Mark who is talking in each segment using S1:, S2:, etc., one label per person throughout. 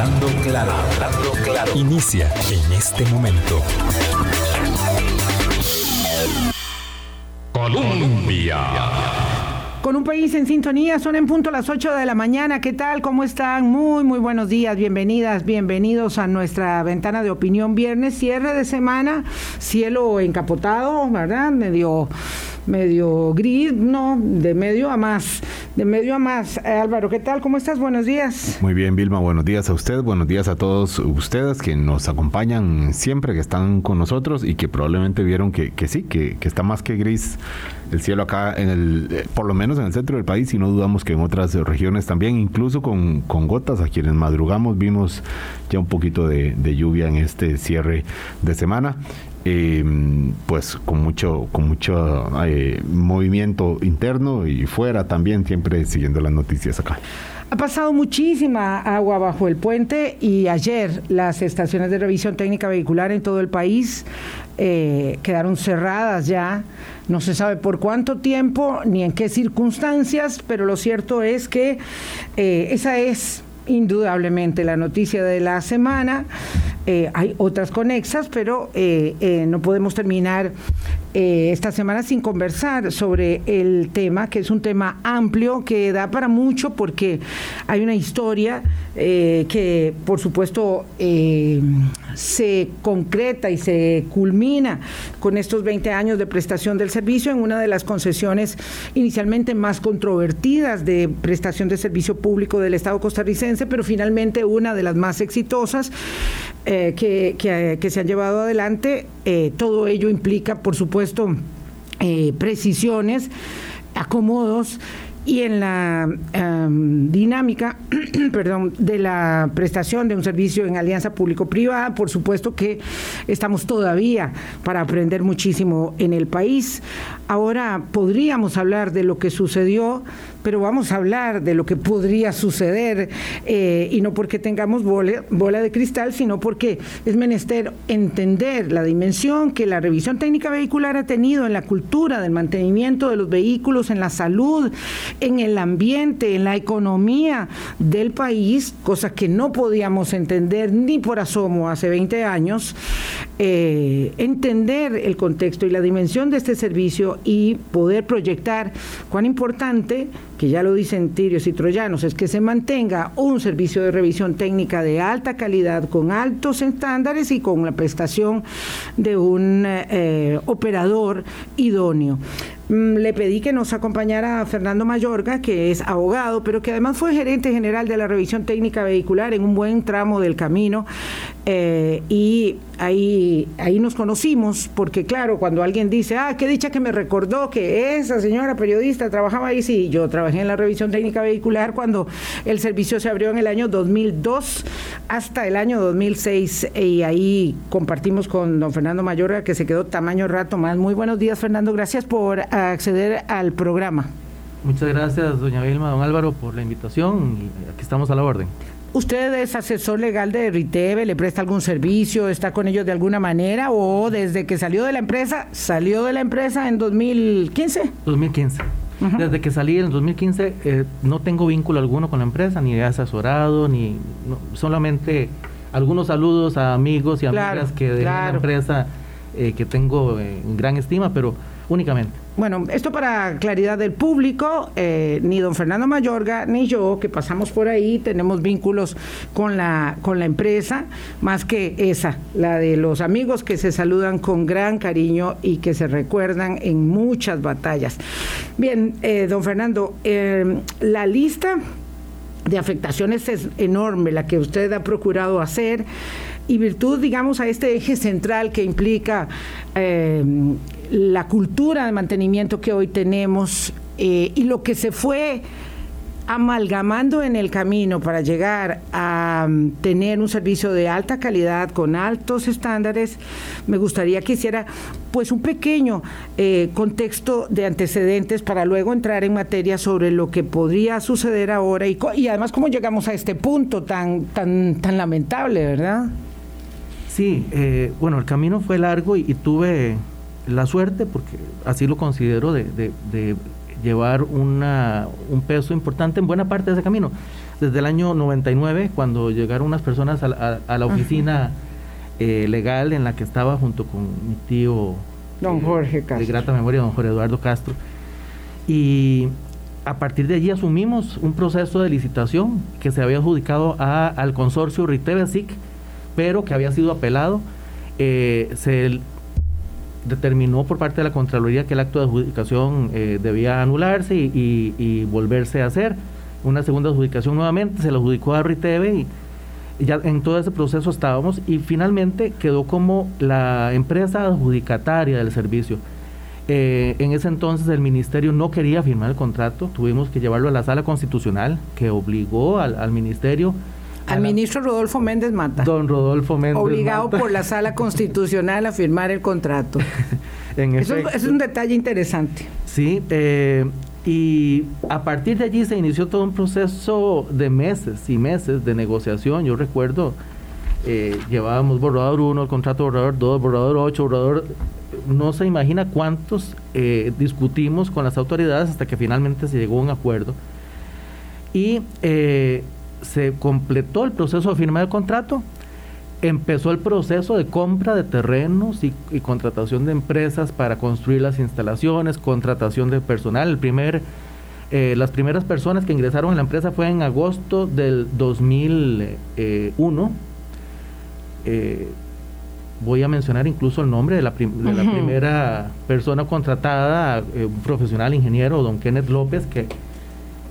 S1: Hablando claro, hablando claro. Inicia en este momento. Colombia.
S2: Con un país en sintonía, son en punto las 8 de la mañana. ¿Qué tal? ¿Cómo están? Muy, muy buenos días. Bienvenidas, bienvenidos a nuestra ventana de opinión viernes, cierre de semana, cielo encapotado, ¿verdad? Medio medio gris, no, de medio a más, de medio a más. Eh, Álvaro, ¿qué tal? ¿Cómo estás? Buenos días.
S3: Muy bien, Vilma, buenos días a usted, buenos días a todos ustedes que nos acompañan siempre, que están con nosotros y que probablemente vieron que, que sí, que, que está más que gris el cielo acá, en el, eh, por lo menos en el centro del país, y no dudamos que en otras regiones también, incluso con, con gotas, a quienes madrugamos vimos ya un poquito de, de lluvia en este cierre de semana. Eh, pues con mucho con mucho eh, movimiento interno y fuera también siempre siguiendo las noticias acá.
S2: Ha pasado muchísima agua bajo el puente y ayer las estaciones de revisión técnica vehicular en todo el país eh, quedaron cerradas ya. No se sabe por cuánto tiempo ni en qué circunstancias, pero lo cierto es que eh, esa es indudablemente la noticia de la semana. Eh, hay otras conexas, pero eh, eh, no podemos terminar eh, esta semana sin conversar sobre el tema, que es un tema amplio, que da para mucho porque hay una historia eh, que, por supuesto, eh, se concreta y se culmina con estos 20 años de prestación del servicio en una de las concesiones inicialmente más controvertidas de prestación de servicio público del Estado costarricense, pero finalmente una de las más exitosas eh, que, que, que, se han llevado adelante. Eh, todo ello implica, por supuesto, eh, precisiones, acomodos y en la um, dinámica perdón, de la prestación de un servicio en alianza público-privada, por supuesto que estamos todavía para aprender muchísimo en el país. Ahora podríamos hablar de lo que sucedió, pero vamos a hablar de lo que podría suceder eh, y no porque tengamos bola, de cristal, sino porque es menester entender la dimensión que la revisión técnica vehicular ha tenido en la cultura del mantenimiento de los vehículos, en la salud, en el ambiente, en la economía del país, cosa que no podíamos entender ni por asomo hace 20 años, eh, entender el contexto y la dimensión de este servicio y poder proyectar cuán importante que ya lo dicen tirios y troyanos, es que se mantenga un servicio de revisión técnica de alta calidad, con altos estándares y con la prestación de un eh, operador idóneo. Le pedí que nos acompañara a Fernando Mayorga, que es abogado, pero que además fue gerente general de la revisión técnica vehicular en un buen tramo del camino. Eh, y ahí, ahí nos conocimos, porque claro, cuando alguien dice, ah, qué dicha que me recordó que esa señora periodista trabajaba ahí, sí, yo trabajé en la revisión técnica vehicular cuando el servicio se abrió en el año 2002 hasta el año 2006 y ahí compartimos con don Fernando Mayorga, que se quedó tamaño rato más. Muy buenos días, Fernando, gracias por acceder al programa.
S4: Muchas gracias, doña Vilma, don Álvaro, por la invitación y aquí estamos a la orden.
S2: ¿Usted es asesor legal de Riteve? ¿Le presta algún servicio? ¿Está con ellos de alguna manera? ¿O desde que salió de la empresa, salió de la empresa en 2015?
S4: 2015. Uh -huh. Desde que salí en 2015 eh, no tengo vínculo alguno con la empresa, ni he asesorado, ni no, solamente algunos saludos a amigos y amigas que de claro. la empresa eh, que tengo en gran estima, pero únicamente.
S2: Bueno, esto para claridad del público, eh, ni don Fernando Mayorga ni yo, que pasamos por ahí, tenemos vínculos con la, con la empresa, más que esa, la de los amigos que se saludan con gran cariño y que se recuerdan en muchas batallas. Bien, eh, don Fernando, eh, la lista de afectaciones es enorme, la que usted ha procurado hacer y virtud, digamos, a este eje central que implica eh, la cultura de mantenimiento que hoy tenemos eh, y lo que se fue amalgamando en el camino para llegar a um, tener un servicio de alta calidad con altos estándares, me gustaría que hiciera pues un pequeño eh, contexto de antecedentes para luego entrar en materia sobre lo que podría suceder ahora y, y además cómo llegamos a este punto tan, tan, tan lamentable, ¿verdad?
S4: Sí, eh, bueno, el camino fue largo y, tuve la suerte, porque así lo considero, de, de, de llevar una, un peso importante en buena parte de ese camino. desde el año 99, cuando llegaron unas personas a la, oficina eh, legal en la que estaba junto con mi tío.
S2: Don eh, Jorge Castro.
S4: De grata memoria, don Jorge Eduardo Castro. Y a partir de allí asumimos un proceso de licitación que se había adjudicado al consorcio Riteve-SIC, pero que había sido apelado. Eh, se determinó por parte de la Contraloría que el acto de adjudicación debía anularse y, y, volverse a hacer. Una segunda adjudicación nuevamente, se lo adjudicó a Riteve y ya en todo ese proceso estábamos y finalmente quedó como la empresa adjudicataria del servicio. Eh, en ese entonces el ministerio no quería firmar el contrato, tuvimos que llevarlo a la sala constitucional que obligó al, ministerio.
S2: Al ministro Rodolfo Méndez Mata.
S4: Don Rodolfo Méndez
S2: Obligado por la sala constitucional a firmar el contrato. eso, es un detalle interesante.
S4: Sí, eh, y a partir de allí se inició todo un proceso de meses y meses de negociación. Yo recuerdo, eh, llevábamos borrador 1, contrato borrador 2, borrador 8, borrador... No se imagina cuántos eh, discutimos con las autoridades hasta que finalmente se llegó a un acuerdo. Y eh, se completó el proceso de firma del contrato empezó el proceso de compra de terrenos y, contratación de empresas para construir las instalaciones, contratación de personal. El primer, eh, las primeras personas que ingresaron a la empresa fue en agosto del 2001. Eh, voy a mencionar incluso el nombre de la, primera persona contratada, eh, un profesional ingeniero, don Kenneth López, que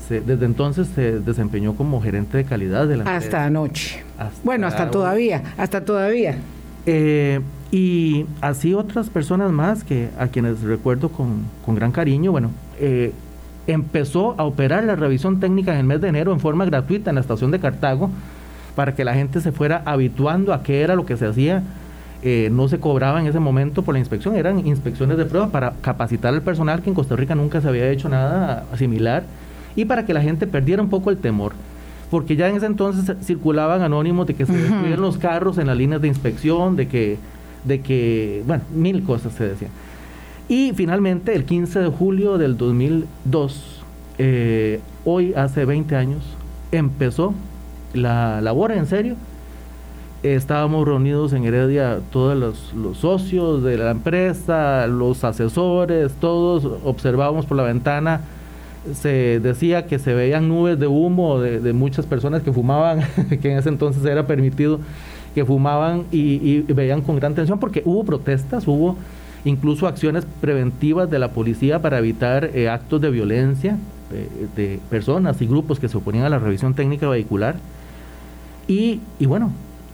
S4: desde entonces se desempeñó como gerente de calidad de la
S2: Hasta anoche. bueno, hasta todavía, hasta todavía.
S4: Eh, y así otras personas más que a quienes recuerdo con, gran cariño, bueno, eh, empezó a operar la revisión técnica en el mes de enero en forma gratuita en la estación de Cartago para que la gente se fuera habituando a qué era lo que se hacía. Eh, no se cobraba en ese momento por la inspección, eran inspecciones de prueba para capacitar al personal que en Costa Rica nunca se había hecho nada similar y para que la gente perdiera un poco el temor. Porque ya en ese entonces circulaban anónimos de que se destruyeron los carros en las líneas de inspección, de que, de que, bueno, mil cosas se decían. Y finalmente, el 15 de julio del 2002, eh, hoy hace 20 años, empezó la labor en serio. estábamos reunidos en Heredia todos los, los, socios de la empresa, los asesores, todos observábamos por la ventana se decía que se veían nubes de humo de, muchas personas que fumaban, que en ese entonces era permitido, que fumaban y, veían con gran tensión porque hubo protestas, hubo incluso acciones preventivas de la policía para evitar eh, actos de violencia eh, de personas y grupos que se oponían a la revisión técnica vehicular. Y, y bueno,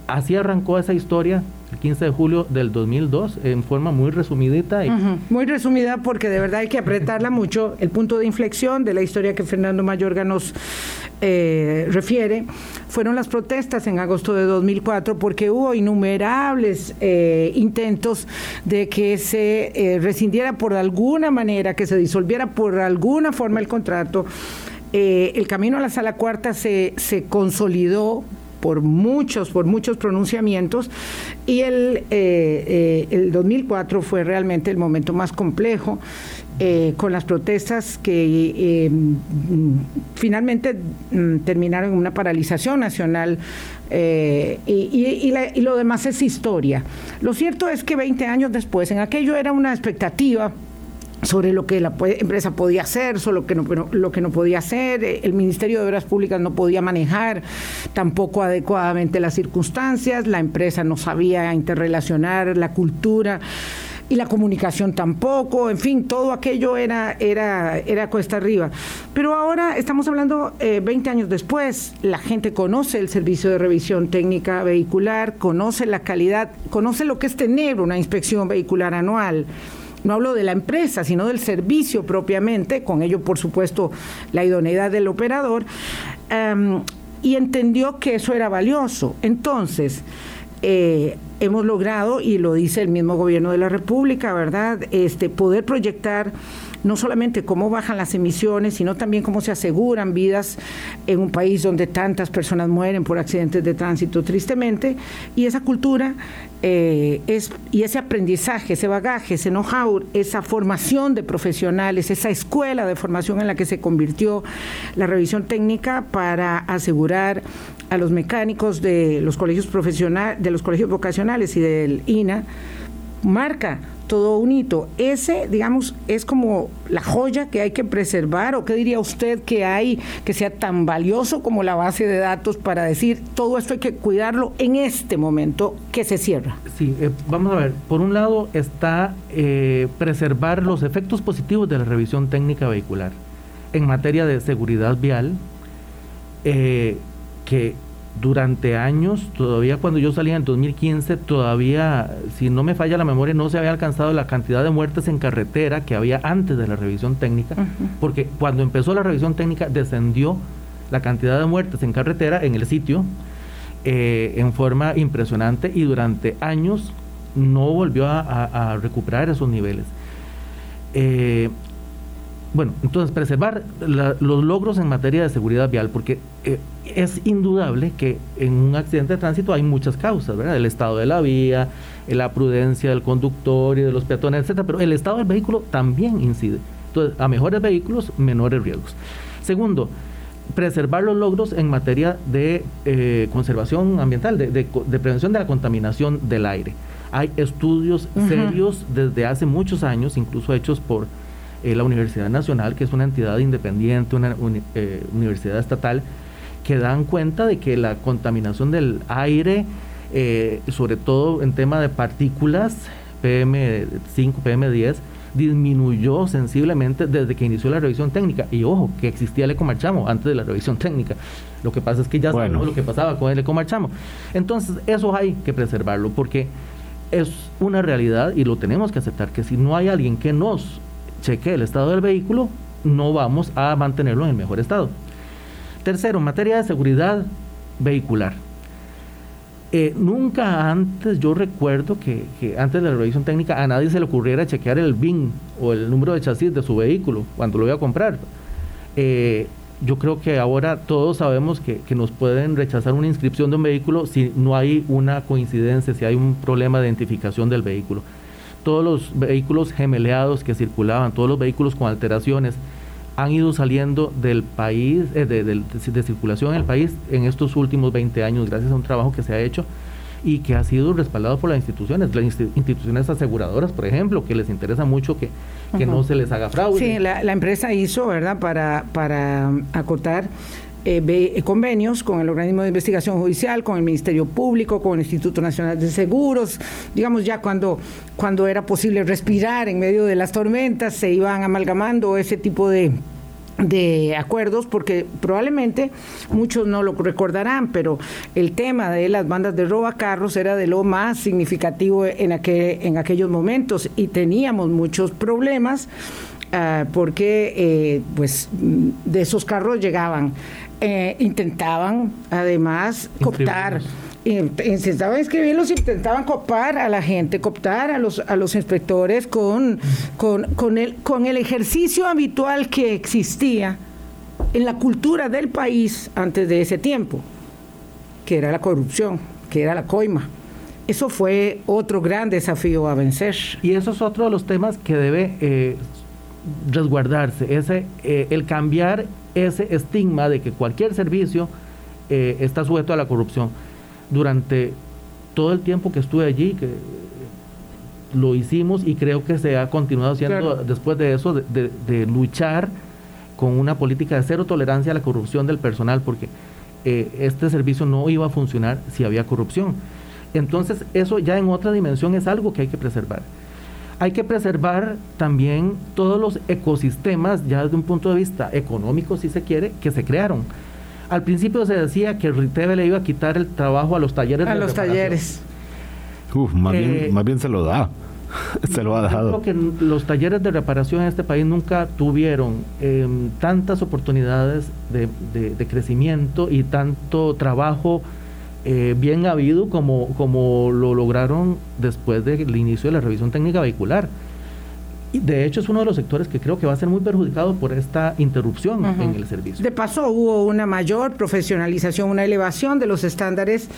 S4: así arrancó esa historia el 15 de julio del 2002 en forma muy resumidita. Y...
S2: Muy resumida porque de verdad hay que apretarla mucho. El punto de inflexión de la historia que Fernando Mayorga nos eh, refiere fueron las protestas en agosto de 2004 porque hubo innumerables eh, intentos de que se eh, rescindiera por alguna manera, que se disolviera por alguna forma el contrato. el camino a la sala cuarta se, se consolidó por muchos, por muchos pronunciamientos y el, eh, eh, el 2004 fue realmente el momento más complejo. Eh, con las protestas que finalmente mm, terminaron en una paralización nacional y, y, lo demás es historia. Lo cierto es que 20 años después, en aquello era una expectativa sobre lo que la empresa podía hacer, sobre lo que, no, lo que no podía hacer. El Ministerio de Obras Públicas no podía manejar tampoco adecuadamente las circunstancias, la empresa no sabía interrelacionar la cultura y la comunicación tampoco, en fin, todo aquello era, era, era cuesta arriba. Pero ahora estamos hablando 20 eh, años después, la gente conoce el servicio de revisión técnica vehicular, conoce la calidad, conoce lo que es tener una inspección vehicular anual no hablo de la empresa, sino del servicio propiamente, con ello por supuesto la idoneidad del operador, em, y entendió que eso era valioso. Entonces, eh, hemos logrado, y lo dice el mismo gobierno de la República, ¿verdad? Este, poder proyectar no solamente cómo bajan las emisiones, sino también cómo se aseguran vidas en un país donde tantas personas mueren por accidentes de tránsito, tristemente, y esa cultura eh, es, y ese aprendizaje, ese bagaje, ese know-how, esa formación de profesionales, esa escuela de formación en la que se convirtió la revisión técnica para asegurar a los mecánicos de los colegios profesionales, de los colegios vocacionales y del INA, marca todo un hito. Ese, digamos, es como la joya que hay que preservar, o qué diría usted que hay que sea tan valioso como la base de datos para decir todo esto hay que cuidarlo en este momento que se cierra.
S4: Sí, eh, vamos a ver, por un lado está eh, preservar los efectos positivos de la revisión técnica vehicular en materia de seguridad vial, eh, que durante años, todavía cuando yo salí en 2015, todavía, si no me falla la memoria, no se había alcanzado la cantidad de muertes en carretera que había antes de la revisión técnica, porque cuando empezó la revisión técnica descendió la cantidad de muertes en carretera en el sitio eh, en forma impresionante y durante años no volvió a, recuperar esos niveles. Eh, bueno, entonces preservar los logros en materia de seguridad vial, porque eh, es indudable que en un accidente de tránsito hay muchas causas, ¿verdad? El estado de la vía, la prudencia del conductor y de los peatones, etcétera, pero el estado del vehículo también incide. Entonces, a mejores vehículos, menores riesgos. Segundo, preservar los logros en materia de eh, conservación ambiental, de, prevención de la contaminación del aire. Hay estudios serios desde hace muchos años, incluso hechos por eh, la Universidad Nacional, que es una entidad independiente, una eh, universidad estatal, que dan cuenta de que la contaminación del aire, eh, sobre todo en tema de partículas, PM5, PM10, disminuyó sensiblemente desde que inició la revisión técnica. Y ojo, que existía el ecomarchamo antes de la revisión técnica. Lo que pasa es que ya sabemos lo que pasaba con el ecomarchamo. Entonces, eso hay que preservarlo porque es una realidad y lo tenemos que aceptar, que si no hay alguien que nos cheque el estado del vehículo, no vamos a mantenerlo en el mejor estado. Tercero, en materia de seguridad vehicular. Eh, nunca antes, yo recuerdo que, antes de la revisión técnica a nadie se le ocurriera chequear el BIN o el número de chasis de su vehículo cuando lo iba a comprar. Eh, yo creo que ahora todos sabemos que, que, nos pueden rechazar una inscripción de un vehículo si no hay una coincidencia, si hay un problema de identificación del vehículo todos los vehículos gemeleados que circulaban, todos los vehículos con alteraciones, han ido saliendo del país, eh, de, circulación en el país en estos últimos 20 años, gracias a un trabajo que se ha hecho y que ha sido respaldado por las instituciones, las instituciones aseguradoras, por ejemplo, que les interesa mucho que, no se les haga fraude.
S2: Sí, la, la empresa hizo, ¿verdad?, para, para acotar eh, eh, convenios con el organismo de investigación judicial, con el Ministerio Público, con el Instituto Nacional de Seguros, digamos ya cuando, cuando era posible respirar en medio de las tormentas, se iban amalgamando ese tipo de de acuerdos porque probablemente muchos no lo recordarán, pero el tema de las bandas de roba carros era de lo más significativo en, aquel, en aquellos momentos y teníamos muchos problemas ah, porque eh, pues de esos carros llegaban eh, intentaban además cooptar intentaban escribirlos, intentaban copar a la gente, cooptar a los, a los inspectores con, con, con, el, con el ejercicio habitual que existía en la cultura del país antes de ese tiempo, que era la corrupción, que era la coima. Eso fue otro gran desafío a vencer.
S4: Y eso es otro de los temas que debe eh, resguardarse, ese, eh, el cambiar ese estigma de que cualquier servicio eh, está sujeto a la corrupción. Durante todo el tiempo que estuve allí, que lo hicimos y creo que se ha continuado haciendo después de eso, de, luchar con una política de cero tolerancia a la corrupción del personal, porque eh, este servicio no iba a funcionar si había corrupción. Entonces, eso ya en otra dimensión es algo que hay que preservar hay que preservar también todos los ecosistemas, ya desde un punto de vista económico, si se quiere, que se crearon. Al principio se decía que Riteve le iba a quitar el trabajo a los talleres.
S2: A los talleres.
S3: Uf, más, bien, eh, más bien se lo da. se lo ha dejado.
S4: Creo que los talleres de reparación en este país nunca tuvieron em, tantas oportunidades de, de, crecimiento y tanto trabajo eh, bien habido como, como lo lograron después del inicio de la revisión técnica vehicular de hecho es uno de los sectores que creo que va a ser muy perjudicado por esta interrupción en el servicio.
S2: De paso hubo una mayor profesionalización, una elevación de los estándares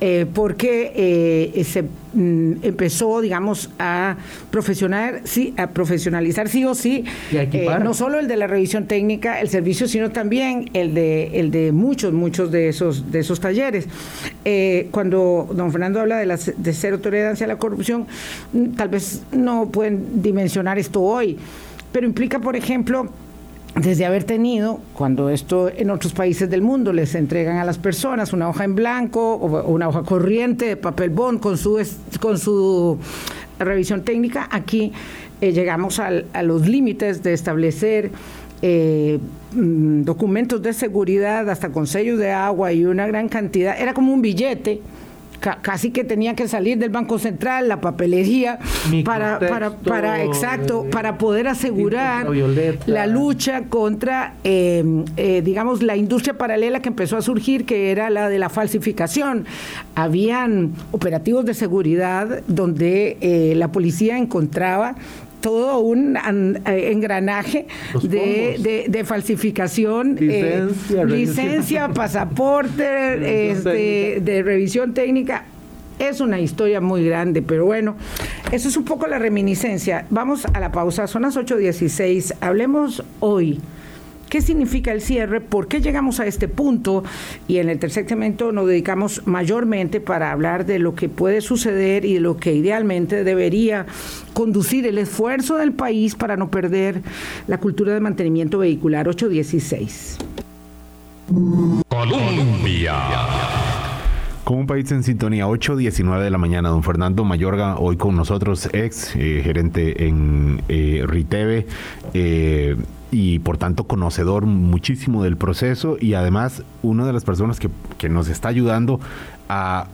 S2: eh, porque eh, se mm, empezó, digamos, a profesionar, sí, a profesionalizar sí o sí, eh, no solo el de la revisión técnica, el servicio, sino también el de el de muchos, muchos de esos de esos talleres. cuando don Fernando habla de, la, de cero tolerancia a la corrupción, mm, tal vez no pueden dimensionar esto hoy, pero implica, por ejemplo, desde haber tenido, cuando esto en otros países del mundo les entregan a las personas una hoja en blanco o una hoja corriente de papel bond con su, con su revisión técnica, aquí eh, llegamos a los límites de establecer eh, mm, documentos de seguridad hasta con sellos de agua y una gran cantidad, era como un billete casi que tenía que salir del Banco Central, la papelería, para, para, para, exacto, para poder asegurar la lucha contra, em, eh, digamos, la industria paralela que empezó a surgir, que era la de la falsificación. Habían operativos de seguridad donde eh, la policía encontraba todo un eh, engranaje de, falsificación, eh, licencia, pasaporte, este, de revisión técnica. Es una historia muy grande, pero bueno, eso es un poco la reminiscencia. Vamos a la pausa, son las 8.16. Hablemos hoy ¿Qué significa el cierre? ¿Por qué llegamos a este punto? Y en el tercer segmento nos dedicamos mayormente para hablar de lo que puede suceder y de lo que idealmente debería conducir el esfuerzo del país para no perder la cultura de mantenimiento vehicular 816.
S3: Colombia. Con un país en sintonía, 8.19 de la mañana, don Fernando Mayorga, hoy con nosotros, ex eh, gerente en eh, Riteve. Eh, y por tanto conocedor muchísimo del proceso y además una de las personas que, que nos está ayudando a,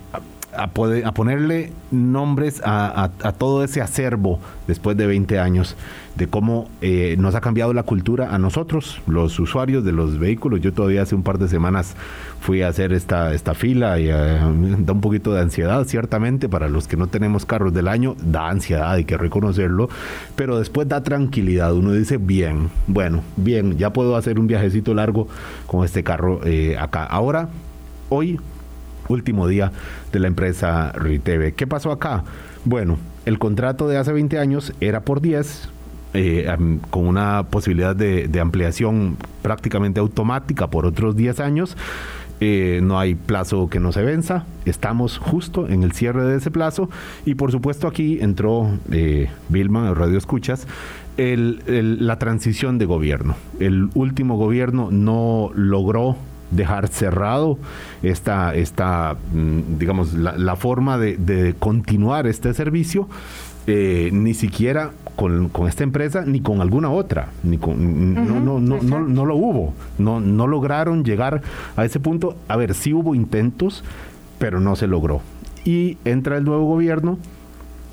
S3: a, poder, a ponerle nombres a, a, todo ese acervo después de 20 años de cómo eh, nos ha cambiado la cultura a nosotros, los usuarios de los vehículos. Yo todavía hace un par de semanas fui a hacer esta, esta fila y eh, da un poquito de ansiedad, ciertamente, para los que no tenemos carros del año, da ansiedad, hay que reconocerlo, pero después da tranquilidad. Uno dice, bien, bueno, bien, ya puedo hacer un viajecito largo con este carro eh, acá. Ahora, hoy último día de la empresa Riteve. ¿Qué pasó acá? Bueno, el contrato de hace 20 años era por 10, eh, con una posibilidad de, ampliación prácticamente automática por otros 10 años. Eh, no hay plazo que no se venza, estamos justo en el cierre de ese plazo. Y por supuesto aquí entró eh, Vilma, Radio Escuchas, la transición de gobierno. El último gobierno no logró dejar cerrado esta, esta mm, digamos, la, forma de, continuar este servicio, eh, ni siquiera con, esta empresa ni con alguna otra, ni con, no, no, no, no, lo hubo, no, no lograron llegar a ese punto. A ver, sí hubo intentos, pero no se logró. Y entra el nuevo gobierno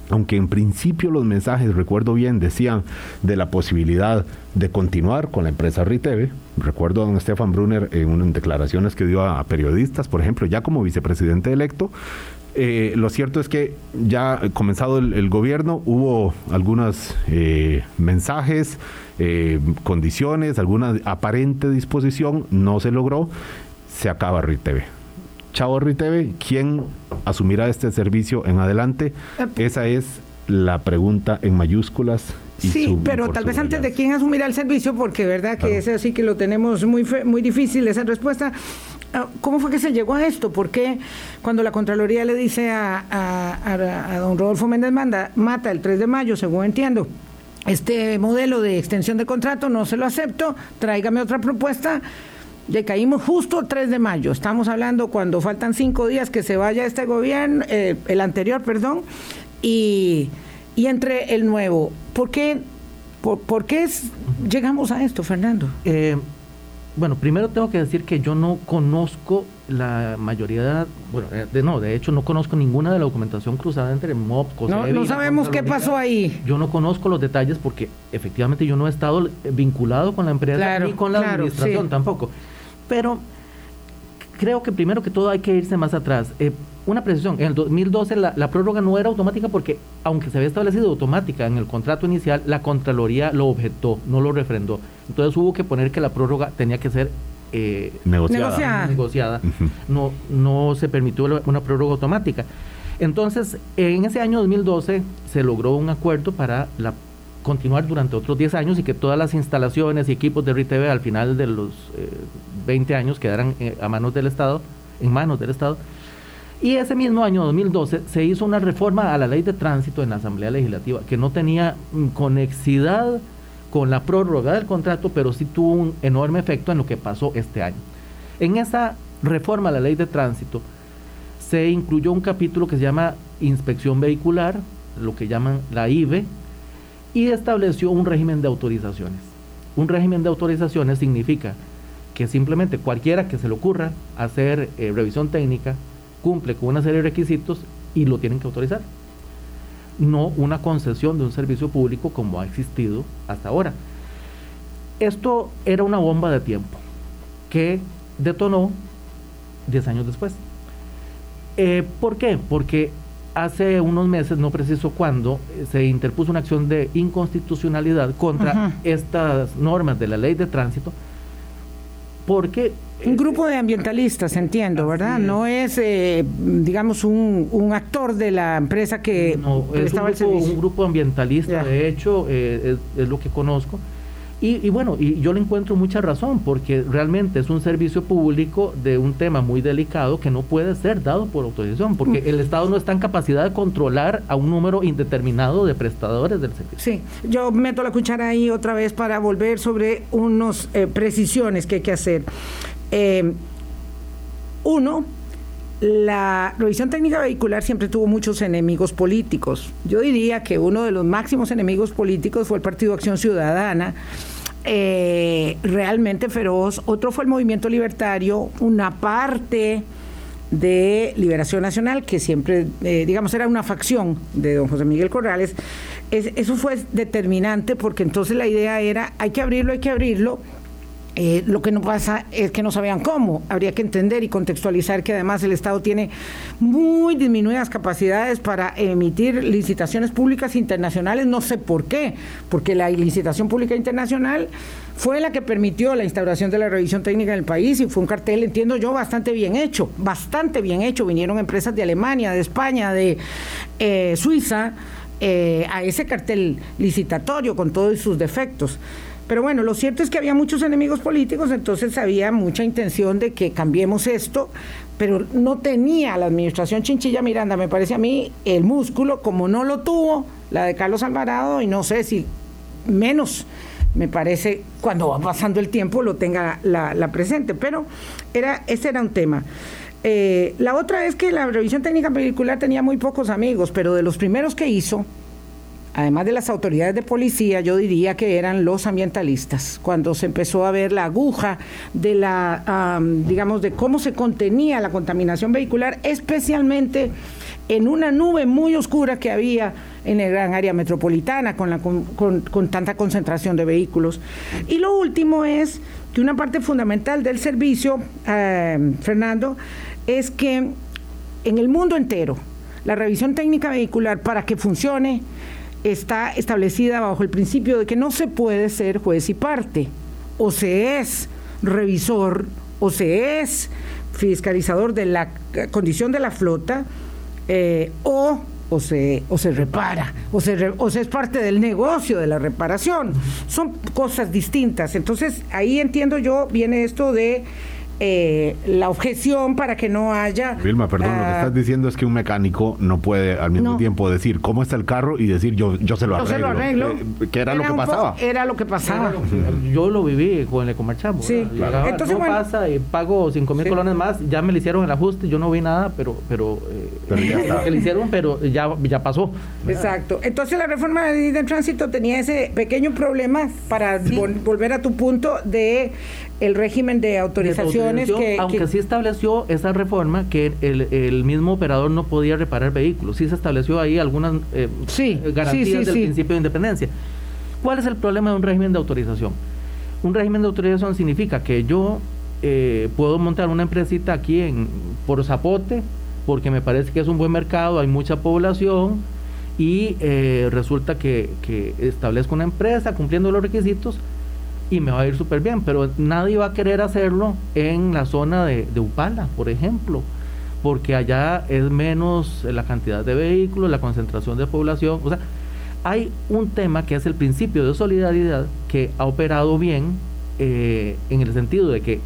S3: aunque en principio los mensajes, recuerdo bien, decían de la posibilidad de continuar con la empresa Riteve, recuerdo a don Stefan Brunner en unas declaraciones que dio a, periodistas, por ejemplo, ya como vicepresidente electo, eh, lo cierto es que ya comenzado el, gobierno hubo algunos eh, mensajes, eh, condiciones, alguna aparente disposición, no se logró, se acaba Riteve Chavo TV, ¿quién asumirá este servicio en adelante? Esa es la pregunta en mayúsculas.
S2: sí, pero tal vez antes de quién asumirá el servicio, porque verdad que es así que lo tenemos muy, muy difícil esa respuesta. Ah, ¿Cómo fue que se llegó a esto? Porque cuando la Contraloría le dice a, don Rodolfo Méndez Manda, mata el 3 de mayo, según entiendo, este modelo de extensión de contrato no se lo acepto, tráigame otra propuesta caímos justo el 3 de mayo. Estamos hablando cuando faltan cinco días que se vaya este gobierno, eh, el anterior, perdón, y, entre el nuevo. ¿Por qué, por, qué llegamos a esto, Fernando?
S4: Eh, bueno, primero tengo que decir que yo no conozco la mayoría, bueno, eh, de, no, de hecho no conozco ninguna de la documentación cruzada entre MOP,
S2: No, no sabemos qué pasó ahí.
S4: Yo no conozco los detalles porque efectivamente yo no he estado vinculado con la empresa ni con la administración tampoco. Pero creo que primero que todo hay que irse más atrás. Eh, una precisión, en el 2012 la, la, prórroga no era automática porque, aunque se había establecido automática en el contrato inicial, la Contraloría lo objetó, no lo refrendó. Entonces hubo que poner que la prórroga tenía que ser
S3: eh, negociada.
S4: negociada. no, no se permitió una prórroga automática. Entonces, en ese año 2012 se logró un acuerdo para la, continuar durante otros 10 años y que todas las instalaciones y equipos de RITV al final de los 20 eh, años quedaran eh, a manos del Estado, en manos del Estado. Y ese mismo año 2012 se hizo una reforma a la ley de tránsito en la Asamblea Legislativa que no tenía mm, conexidad con la prórroga del contrato, pero sí tuvo un enorme efecto en lo que pasó este año. En esa reforma a la ley de tránsito se incluyó un capítulo que se llama inspección vehicular, lo que llaman la IVE, y estableció un régimen de autorizaciones. Un régimen de autorizaciones significa que simplemente cualquiera que se le ocurra hacer eh, revisión técnica cumple con una serie de requisitos y lo tienen que autorizar no una concesión de un servicio público como ha existido hasta ahora. Esto era una bomba de tiempo que detonó 10 años después. Eh, ¿Por qué? Porque hace unos meses, no preciso cuándo, se interpuso una acción de inconstitucionalidad contra estas normas de la ley de tránsito porque
S2: un grupo de ambientalistas, entiendo, ¿verdad? No es, eh, digamos, un, un, actor de la empresa que
S4: no, es un grupo, un grupo ambientalista, de hecho, eh, es, lo que conozco, y, bueno, y yo le encuentro mucha razón, porque realmente es un servicio público de un tema muy delicado que no puede ser dado por autorización, porque mm. el Estado no está en capacidad de controlar a un número indeterminado de prestadores del servicio.
S2: Sí, yo meto la cuchara ahí otra vez para volver sobre unas eh, precisiones que hay que hacer. Eh, uno, la revisión técnica vehicular siempre tuvo muchos enemigos políticos. Yo diría que uno de los máximos enemigos políticos fue el Partido Acción Ciudadana, eh, realmente feroz. Otro fue el movimiento libertario, una parte de Liberación Nacional, que siempre, eh, digamos, era una facción de don José Miguel Corrales. eso fue determinante porque entonces la idea era, hay que abrirlo, hay que abrirlo eh, lo que no pasa es que no sabían cómo. Habría que entender y contextualizar que además el Estado tiene muy disminuidas capacidades para emitir licitaciones públicas internacionales. No sé por qué, porque la licitación pública internacional fue la que permitió la instauración de la revisión técnica en el país y fue un cartel, entiendo yo, bastante bien hecho, bastante bien hecho. Vinieron empresas de Alemania, de España, de eh, Suiza. Eh, a ese cartel licitatorio con todos sus defectos. Pero bueno, lo cierto es que había muchos enemigos políticos, entonces había mucha intención de que cambiemos esto, pero no tenía la administración Chinchilla Miranda, me parece a mí, el músculo, como no lo tuvo la de Carlos Alvarado, y no sé si menos me parece cuando va pasando el tiempo lo tenga la, presente, pero era, ese era un tema. Eh, la otra es que la revisión técnica vehicular tenía muy pocos amigos, pero de los primeros que hizo, además de las autoridades de policía, yo diría que eran los ambientalistas. Cuando se empezó a ver la aguja de la, digamos, de cómo se contenía la contaminación vehicular, especialmente en una nube muy oscura que había en el gran área metropolitana con, tanta concentración de vehículos. Y lo último es que una parte fundamental del servicio, eh, Fernando, es que en el mundo entero, la revisión técnica vehicular para que funcione está establecida bajo el principio de que no se puede ser juez y parte. O se es revisor o se es fiscalizador de la condición de la flota eh, o, o, se, o se repara o se, o se es parte del negocio de la reparación. Son cosas distintas. Entonces ahí entiendo yo, viene esto de eh, la objeción para que no haya...
S3: Vilma, perdón, lo que estás diciendo es que un mecánico no puede al mismo tiempo decir cómo está el carro y decir yo, yo se lo arreglo. se lo arreglo.
S2: Eh, que era, lo que pasaba. Era lo que pasaba.
S4: yo lo viví con el Ecomarchamo.
S2: Sí,
S4: claro. Entonces, bueno, pasa y pago 5 mil colones más, ya me le hicieron el ajuste, yo no vi nada, pero... Pero, eh, pero ya está. que le hicieron, pero ya, ya pasó.
S2: Exacto. Entonces la reforma de, de tránsito tenía ese pequeño problema para volver a tu punto de el régimen de que,
S4: aunque sí estableció esa reforma que el, mismo operador no podía reparar vehículos. Sí se estableció ahí algunas eh, garantías del principio de independencia. ¿cuál es el problema de un régimen de autorización? un régimen de autorización significa que yo eh, puedo montar una empresita aquí en, por Zapote, porque me parece que es un buen mercado, hay mucha población y eh, resulta que, establezco una empresa cumpliendo los requisitos y me va a ir súper bien, pero nadie va a querer hacerlo en la zona de, de Upala, por ejemplo, porque allá es menos la cantidad de vehículos, la concentración de población, o sea, hay un tema que es el principio de solidaridad que ha operado bien eh, en el sentido de que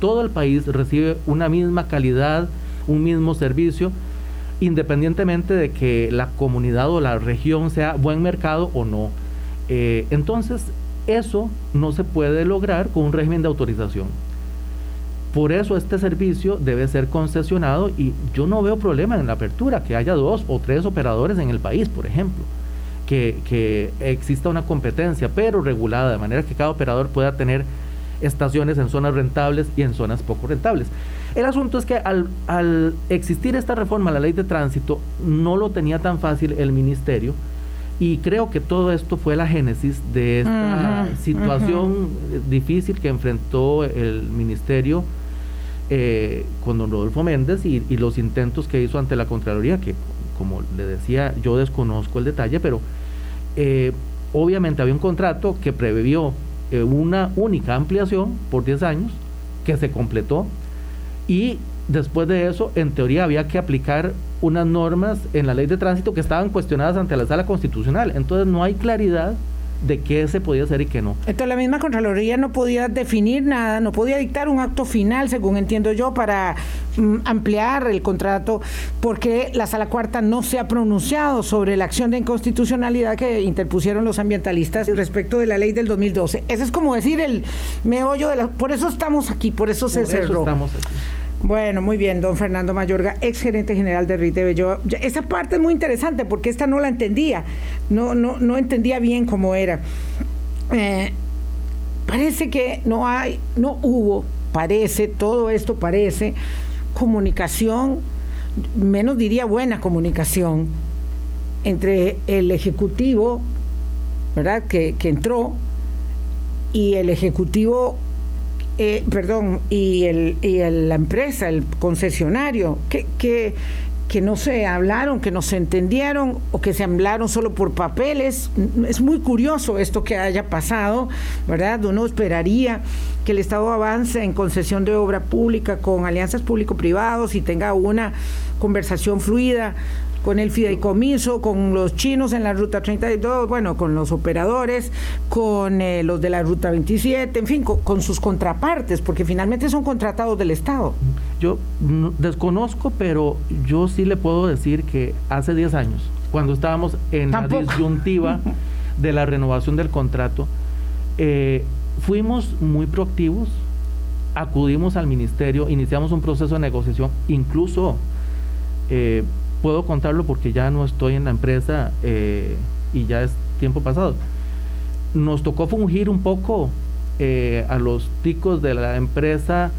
S4: todo el país recibe una misma calidad, un mismo servicio, independientemente de que la comunidad o la región sea buen mercado o no. Eh, entonces, eso no se puede lograr con un régimen de autorización. Por eso este servicio debe ser concesionado y yo no veo problema en la apertura, que haya dos o tres operadores en el país, por ejemplo que, exista una competencia, pero regulada, de manera que cada operador pueda tener estaciones en zonas rentables y en zonas poco rentables. El asunto es que al, existir esta reforma a la ley de tránsito, no lo tenía tan fácil el ministerio y creo que todo esto fue la génesis de esta situación difícil que enfrentó el ministerio eh, con don Rodolfo Méndez y, y, los intentos que hizo ante la Contraloría, que como le decía, yo desconozco el detalle, pero eh, obviamente había un contrato que previó eh, una única ampliación por 10 años que se completó y después de eso, en teoría, había que aplicar unas normas en la ley de tránsito que estaban cuestionadas ante la sala constitucional. Entonces no hay claridad de qué se podía hacer y qué no.
S2: Entonces la misma Contraloría no podía definir nada, no podía dictar un acto final, según entiendo yo, para mm, ampliar el contrato, porque la Sala Cuarta no se ha pronunciado sobre la acción de inconstitucionalidad que interpusieron los ambientalistas respecto de la ley del 2012. Ese es como decir el meollo de la... Por eso estamos aquí, por eso se cerró. Estamos aquí. Bueno, muy bien, don Fernando Mayorga, ex gerente general de RITV. Yo, esa parte es muy interesante porque esta no la entendía, no, no, no entendía bien cómo era. Eh, parece que no hay, no hubo, parece, todo esto parece, comunicación, menos diría buena comunicación, entre el Ejecutivo, ¿verdad?, que, que entró, y el Ejecutivo eh, perdón, y, el, y la empresa, el concesionario, que, que, que no se hablaron, que no se entendieron o que se hablaron solo por papeles. Es muy curioso esto que haya pasado, ¿verdad? Uno esperaría que el Estado avance en concesión de obra pública con alianzas público-privados y tenga una conversación fluida con el fideicomiso, con los chinos en la ruta 32, bueno, con los operadores, con eh, los de la ruta 27, en fin, con, sus contrapartes, porque finalmente son contratados del Estado.
S4: Yo desconozco, pero yo sí le puedo decir que hace 10 años, cuando estábamos en la disyuntiva de la renovación del contrato, eh, fuimos muy proactivos, acudimos al ministerio, iniciamos un proceso de negociación, incluso eh, puedo contarlo porque ya no estoy en la empresa eh, y ya es tiempo pasado. Nos tocó fungir un poco eh, a los ticos de la empresa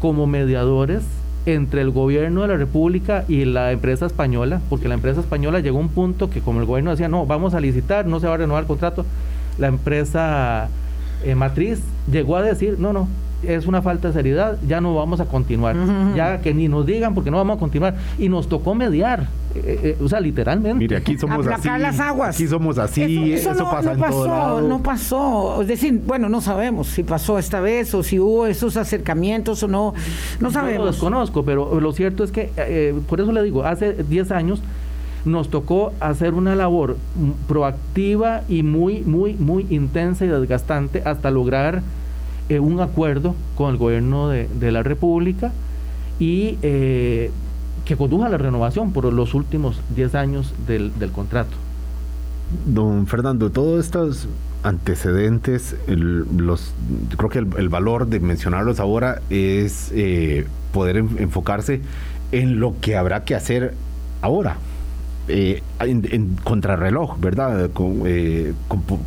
S4: como mediadores entre el gobierno de la República y la empresa española, porque la empresa española llegó a un punto que como el gobierno decía, no, vamos a licitar, no se va a renovar el contrato, la empresa eh, matriz llegó a decir, no, no, es una falta de seriedad, ya no vamos a continuar, ya que ni nos digan porque no vamos a continuar. Y nos tocó mediar, eh, eh, o sea, literalmente.
S3: Mire, aquí somos así.
S2: las aguas.
S3: Aquí somos así, eso, no, pasa
S2: pasó, No pasó, es decir, bueno, no sabemos si pasó esta vez o si hubo esos acercamientos o no, no sabemos.
S4: Lo desconozco, pero lo cierto es que, eh, por eso le digo, hace 10 años nos tocó hacer una labor proactiva y muy, muy, muy intensa y desgastante hasta lograr eh, un acuerdo con el gobierno de, la República y eh, que conduja a la renovación por los últimos 10 años del, contrato.
S3: Don Fernando, todos estos antecedentes, los, creo que el, valor de mencionarlos ahora es eh, poder enfocarse en lo que habrá que hacer ahora. en, contrarreloj, ¿verdad?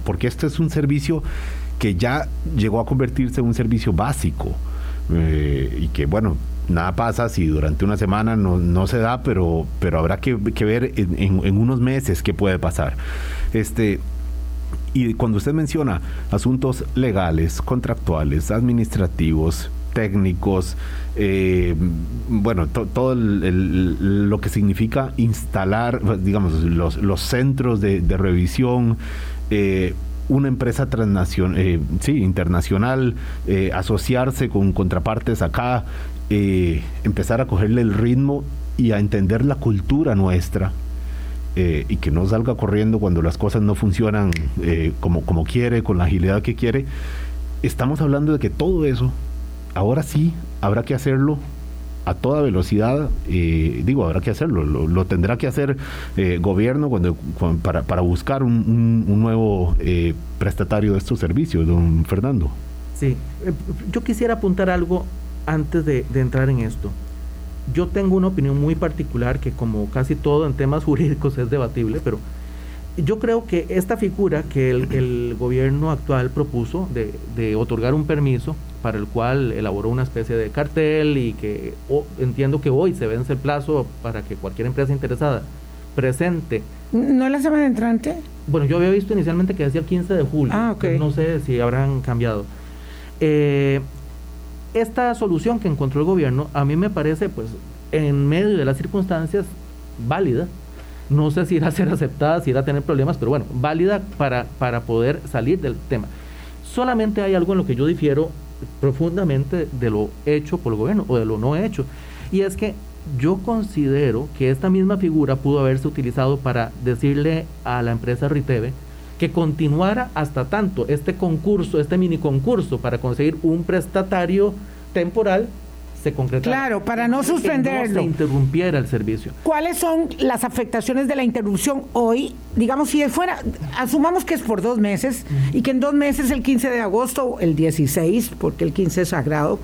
S3: porque este es un servicio que ya llegó a convertirse en un servicio básico eh, y que bueno, nada pasa si durante una semana no, se da, pero, pero habrá que, ver en, unos meses qué puede pasar. Este, y cuando usted menciona asuntos legales, contractuales, administrativos, técnicos, eh, bueno, todo lo que significa instalar, digamos, los, centros de, revisión, eh, una empresa transnacional, sí, internacional, asociarse con contrapartes acá, empezar a cogerle el ritmo y a entender la cultura nuestra. Eh, y que no salga corriendo cuando las cosas no funcionan eh, como, como quiere, con la agilidad que quiere, estamos hablando de que todo eso, ahora sí, habrá que hacerlo a toda velocidad, eh, digo, habrá que hacerlo, lo, tendrá que hacer gobierno cuando, para, para, buscar un, un, nuevo prestatario de estos servicios, don Fernando.
S4: Sí, yo quisiera apuntar algo antes de, de entrar en esto. Yo tengo una opinión muy particular que como casi todo en temas jurídicos es debatible, pero yo creo que esta figura que el, gobierno actual propuso de, otorgar un permiso para el cual elaboró una especie de cartel y que entiendo que hoy se vence el plazo para que cualquier empresa interesada presente.
S2: ¿No la semana entrante?
S4: Bueno, yo había visto inicialmente que decía el 15 de julio.
S2: Ah,
S4: No sé si habrán cambiado. Eh, esta solución que encontró el gobierno a mí me parece, pues, en medio de las circunstancias, válida. No sé si irá a ser aceptada, si irá a tener problemas, pero bueno, válida para, para poder salir del tema. Solamente hay algo en lo que yo difiero profundamente de lo hecho por el gobierno o de lo no hecho. Y es que yo considero que esta misma figura pudo haberse utilizado para decirle a la empresa Riteve que continuara hasta tanto este concurso, este mini concurso para conseguir un prestatario temporal se
S2: Claro, para no suspenderlo.
S4: Que se interrumpiera el servicio.
S2: ¿Cuáles son las afectaciones de la interrupción hoy? Digamos, si fuera, asumamos que es por dos meses y que en dos meses, el 15 de agosto, el 16, porque el 15 es sagrado,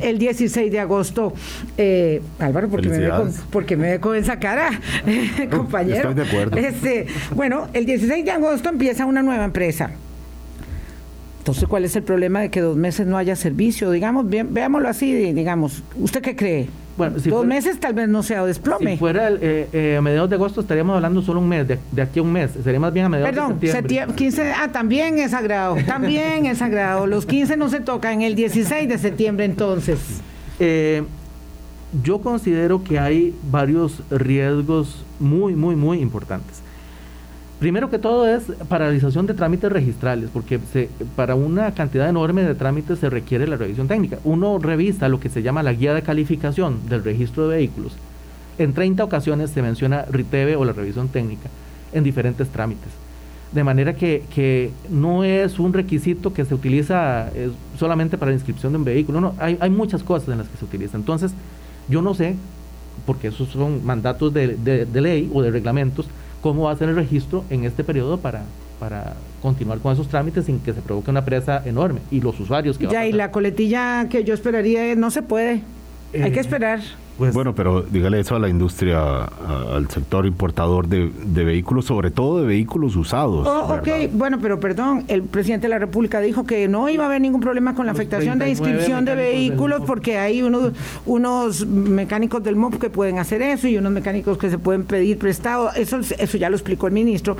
S2: el 16 de agosto, eh, Álvaro, porque me, ve con, porque me ve con esa cara, compañero.
S3: Estoy de acuerdo.
S2: Este, bueno, el 16 de agosto empieza una nueva empresa entonces, ¿cuál es el problema de que dos meses no haya servicio? Digamos, veámoslo así, digamos, ¿usted qué cree? Bueno, si dos meses tal vez no sea desplome.
S4: Si fuera eh, eh, a mediados de agosto estaríamos hablando solo un mes, de, aquí a un mes, sería más bien a mediados de septiembre.
S2: 15, ah, también es sagrado, también es sagrado. Los 15 no se tocan, el 16 de septiembre entonces.
S4: Eh, yo considero que hay varios riesgos muy, muy, muy importantes. Primero que todo es paralización de trámites registrales, porque para una cantidad enorme de trámites se requiere la revisión técnica. Uno revisa lo que se llama la guía de calificación del registro de vehículos. En 30 ocasiones se menciona RITEVE o la revisión técnica en diferentes trámites. De manera que, no es un requisito que se utiliza eh, solamente para la inscripción de un vehículo, no, hay, muchas cosas en las que se utiliza. Entonces, yo no sé, porque esos son mandatos de ley o de reglamentos, cómo va a ser el registro en este periodo para, para continuar con esos trámites sin que se provoque una presa enorme. Y los usuarios que...
S2: Ya, y la coletilla que yo esperaría no se puede. Hay que eh, esperar.
S3: Pues, bueno, pero dígale eso a la industria, al sector importador de, vehículos, sobre todo de vehículos usados.
S2: Oh, ok, bueno, pero perdón, el presidente de la República dijo que no iba a haber ningún problema con la afectación de inscripción de vehículos porque hay unos, unos mecánicos del MOP que pueden hacer eso y unos mecánicos que se pueden pedir prestado. Eso, eso ya lo explicó el ministro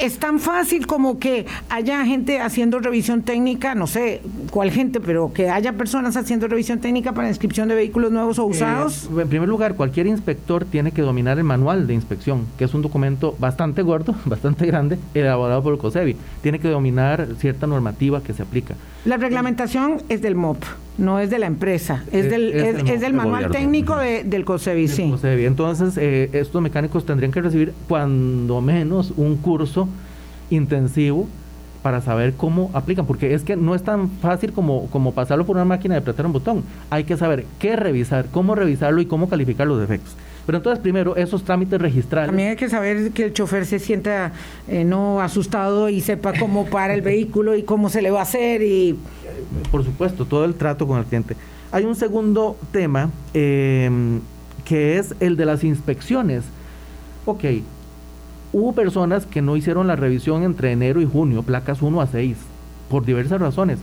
S2: es tan fácil como que haya gente haciendo revisión técnica, no sé cuál gente, pero que haya personas haciendo revisión técnica para inscripción de vehículos nuevos o eh, usados.
S4: en primer lugar, cualquier inspector tiene que dominar el manual de inspección, que es un documento bastante gordo, bastante grande, elaborado por el COSEBI. Tiene que dominar cierta normativa que se aplica.
S2: La reglamentación es del MOP, no es de la empresa, es, del, es, del manual técnico del COSEBI, sí.
S4: Entonces, eh, estos mecánicos tendrían que recibir cuando menos un curso intensivo para saber cómo aplican, porque es que no es tan fácil como, como pasarlo por una máquina de apretar un botón. Hay que saber qué revisar, cómo revisarlo y cómo calificar los defectos. Pero entonces, primero, esos trámites registrales.
S2: También hay que saber que el chofer se sienta eh, no asustado y sepa cómo para el vehículo y cómo se le va a hacer. y
S4: Por supuesto, todo el trato con el cliente. Hay un segundo tema eh, que es el de las inspecciones. Ok, Hubo personas que no hicieron la revisión entre enero y junio, placas 1 a 6, por diversas razones.